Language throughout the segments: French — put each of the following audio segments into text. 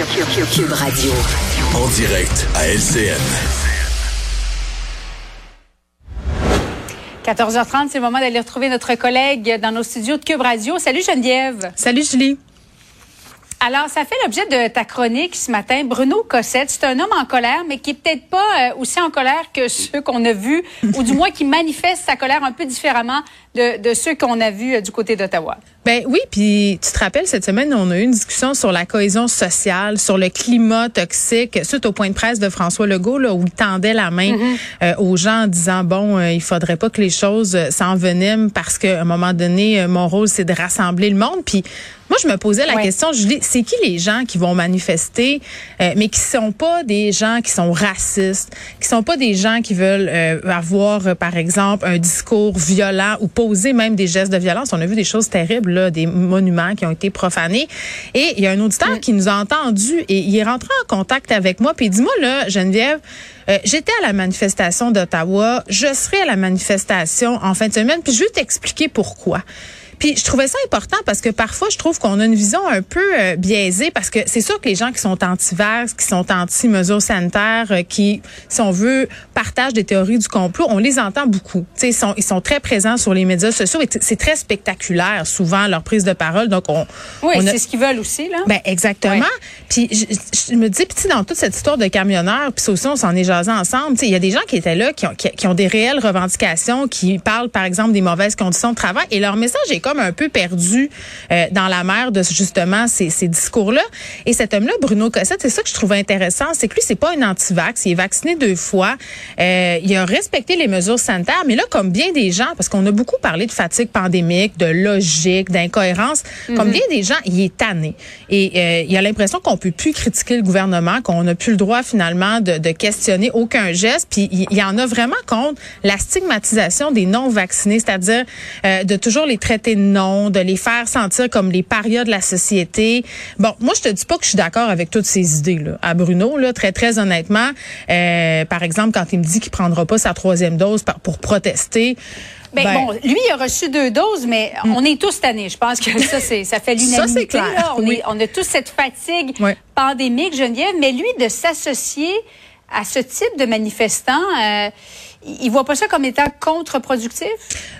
Cube Radio. En direct à LCN. 14h30, c'est le moment d'aller retrouver notre collègue dans nos studios de Cube Radio. Salut Geneviève. Salut Julie. Alors, ça fait l'objet de ta chronique ce matin. Bruno Cossette, c'est un homme en colère, mais qui est peut-être pas euh, aussi en colère que ceux qu'on a vus, ou du moins qui manifeste sa colère un peu différemment de, de ceux qu'on a vus euh, du côté d'Ottawa. Ben oui, puis tu te rappelles cette semaine, on a eu une discussion sur la cohésion sociale, sur le climat toxique, suite au point de presse de François Legault là, où il tendait la main Mm-hmm. euh, aux gens en disant bon, euh, il faudrait pas que les choses euh, s'enveniment parce qu'à un moment donné, mon rôle c'est de rassembler le monde. Puis moi, je me posais la Ouais. question, Julie, c'est qui les gens qui vont manifester, euh, mais qui sont pas des gens qui sont racistes, qui sont pas des gens qui veulent euh, avoir, euh, par exemple, un discours violent ou poser même des gestes de violence? On a vu des choses terribles, là, des monuments qui ont été profanés. Et il y a un auditeur qui nous a entendu et il est rentré en contact avec moi. Puis dis-moi là, Geneviève, euh, j'étais à la manifestation d'Ottawa, je serai à la manifestation en fin de semaine, puis je vais t'expliquer pourquoi. Puis je trouvais ça important parce que parfois je trouve qu'on a une vision un peu euh, biaisée parce que c'est sûr que les gens qui sont anti-vax, qui sont anti-mesures sanitaires, euh, qui, si on veut, partagent des théories du complot, on les entend beaucoup. Tu sais, ils sont, ils sont très présents sur les médias sociaux et c'est très spectaculaire souvent leur prise de parole. Donc on, Oui, on a- c'est ce qu'ils veulent aussi, là. ben exactement. Ouais. Puis je, je me dis, puis dans toute cette histoire de camionneurs, puis ça aussi on s'en est jasé ensemble. Tu sais, il y a des gens qui étaient là, qui ont, qui, qui ont des réelles revendications, qui parlent par exemple des mauvaises conditions de travail, et leur message est comme un peu perdu euh, dans la mer de justement ces, ces discours-là. Et cet homme-là, Bruno Cossette, c'est ça que je trouvais intéressant, c'est que lui c'est pas un anti-vax, il est vacciné deux fois, euh, il a respecté les mesures sanitaires, mais là comme bien des gens, parce qu'on a beaucoup parlé de fatigue pandémique, de logique, d'incohérence, comme bien des gens, il est tanné. Et euh, il a l'impression qu'on peut plus critiquer le gouvernement, qu'on n'a plus le droit finalement de, de questionner aucun geste. Puis il, il y en a vraiment contre la stigmatisation des non-vaccinés, c'est-à-dire euh, de toujours les traiter de non, de les faire sentir comme les parias de la société. Bon, moi je te dis pas que je suis d'accord avec toutes ces idées là. À Bruno, là, très très honnêtement, euh, par exemple quand il me dit qu'il prendra pas sa troisième dose pour protester. Ben, ben, bon, lui, il a reçu deux doses, mais on est tous tannés. Je pense que ça, c'est, ça fait Ça, c'est l'unanimité. On, Oui. est, on a tous cette fatigue Ouais. pandémique, Geneviève, mais lui, de s'associer à ce type de manifestants, euh, il voit pas ça comme étant contre-productif?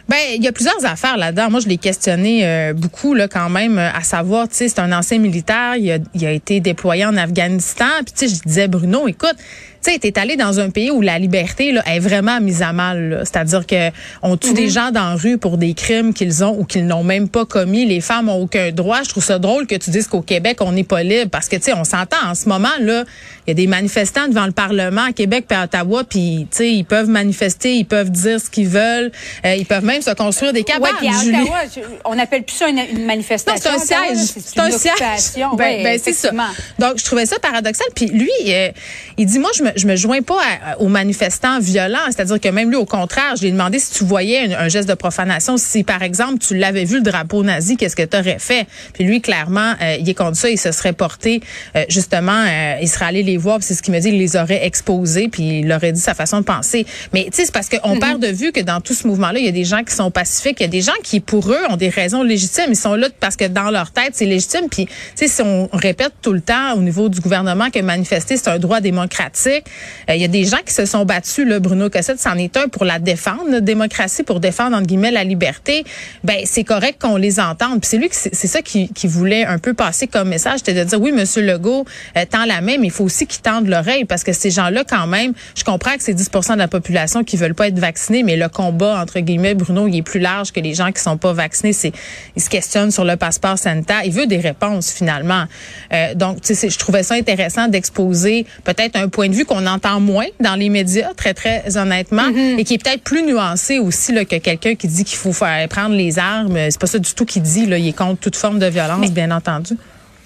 Ben, il y a plusieurs affaires là-dedans. Moi, je l'ai questionné euh, beaucoup là quand même, euh, à savoir, tu sais, c'est un ancien militaire, il a, il a été déployé en Afghanistan, puis tu sais, je disais Bruno, écoute, tu sais, t'es allé dans un pays où la liberté là, est vraiment mise à mal. C'est-à-dire que on tue des gens dans la rue pour des crimes qu'ils ont ou qu'ils n'ont même pas commis. Les femmes ont aucun droit. Je trouve ça drôle que tu dises qu'au Québec on n'est pas libre parce que tu sais, on s'entend en ce moment là, il y a des manifestants devant le Parlement à Québec et à Ottawa, puis tu sais, ils peuvent manifester, ils peuvent dire ce qu'ils veulent, euh, ils peuvent même se construire des cabanes. Ouais, à. Ottawa, je- on n'appelle plus ça une, une Non, manifestation. c'est un siège. C'est un siège. Ben, Ouais, ben, c'est ça. Donc, je trouvais ça paradoxal. Puis lui, euh, il dit, moi, je me, je me joins pas à- aux manifestants violents. C'est-à-dire que même lui, au contraire, je lui ai demandé si tu voyais un, un geste de profanation. Si, par exemple, tu l'avais vu, le drapeau nazi, qu'est-ce que tu aurais fait? Puis lui, clairement, euh, il est contre ça. Il se serait porté, euh, justement, euh, il serait allé les voir. C'est ce qu'il me dit, il les aurait exposés. Puis il aurait dit sa façon de penser. Mais, tu sais, c'est parce qu'on Mm-hmm. perd de vue que dans tout ce mouvement-là, il y a des gens qui sont pacifiques. Il y a des gens qui, pour eux, ont des raisons légitimes. Ils sont là parce que dans leur tête, c'est légitime. Puis, tu sais, si on répète tout le temps au niveau du gouvernement que manifester, c'est un droit démocratique, euh, il y a des gens qui se sont battus. Là, Bruno Cossette, c'en est un pour la défendre, la démocratie, pour défendre, entre guillemets, la liberté. Ben, c'est correct qu'on les entende. Puis c'est lui, c'est ça qui, qui voulait un peu passer comme message, c'était de dire, oui, Monsieur Legault euh, tend la main, mais il faut aussi qu'il tende l'oreille parce que ces gens-là, quand même, je comprends que c'est 10% de la population qui veulent pas être vaccinés, mais le combat, entre guillemets, Bruno, il est plus large que les gens qui sont pas vaccinés. C'est, ils se questionnent sur le passeport sanitaire. Il veut des réponses, finalement. Euh, donc, je trouvais ça intéressant d'exposer peut-être un point de vue qu'on entend moins dans les médias, très, très honnêtement, et qui est peut-être plus nuancé aussi là, que quelqu'un qui dit qu'il faut faire prendre les armes. C'est pas ça du tout qu'il dit. Là. Il est contre toute forme de violence, bien entendu.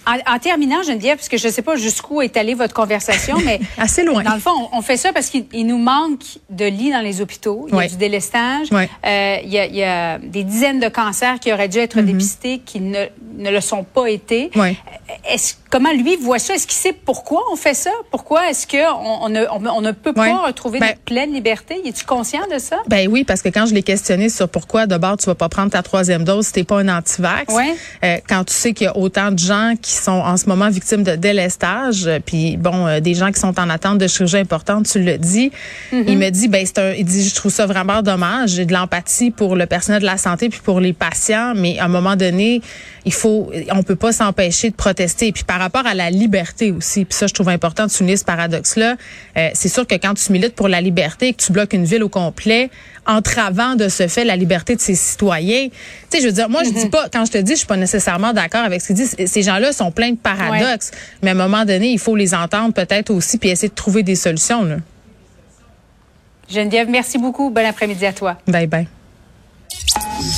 En, en terminant, Geneviève, parce que je ne sais pas jusqu'où est allée votre conversation, mais Assez loin. Dans le fond, on, on fait ça parce qu'il il nous manque de lits dans les hôpitaux. Il y a du délestage. Euh, il, y a, il y a des dizaines de cancers qui auraient dû être dépistés, qui ne ne le sont pas été. Est-ce comment lui voit ça? Est-ce qu'il sait pourquoi on fait ça? Pourquoi est-ce que on, ne, on, ne peut pas retrouver Ben- notre pleine liberté? Es-tu conscient de ça? Ben oui, parce que quand je l'ai questionné sur pourquoi d'abord tu vas pas prendre ta troisième dose si t'es pas un antivax, euh, quand tu sais qu'il y a autant de gens qui sont en ce moment victimes de délestage, euh, puis bon, euh, des gens qui sont en attente de chirurgie importante, tu le dis, Mm-hmm. il me dit ben c'est un, il dit je trouve ça vraiment dommage, j'ai de l'empathie pour le personnel de la santé puis pour les patients, mais à un moment donné, il faut, on peut pas s'empêcher de protester. Puis par rapport à la liberté aussi, puis ça je trouve important de souligner ce paradoxe-là, euh, c'est sûr que quand tu milites pour la liberté et que tu bloques une ville au complet, entravant de ce fait la liberté de ses citoyens, tu sais, je veux dire, moi je dis pas, quand je te dis, je suis pas nécessairement d'accord avec ce qu'ils disent. Ces gens-là sont pleins de paradoxes, mais à un moment donné, il faut les entendre peut-être aussi puis essayer de trouver des solutions. Là. Geneviève, merci beaucoup. Bon après-midi à toi. Bye bye.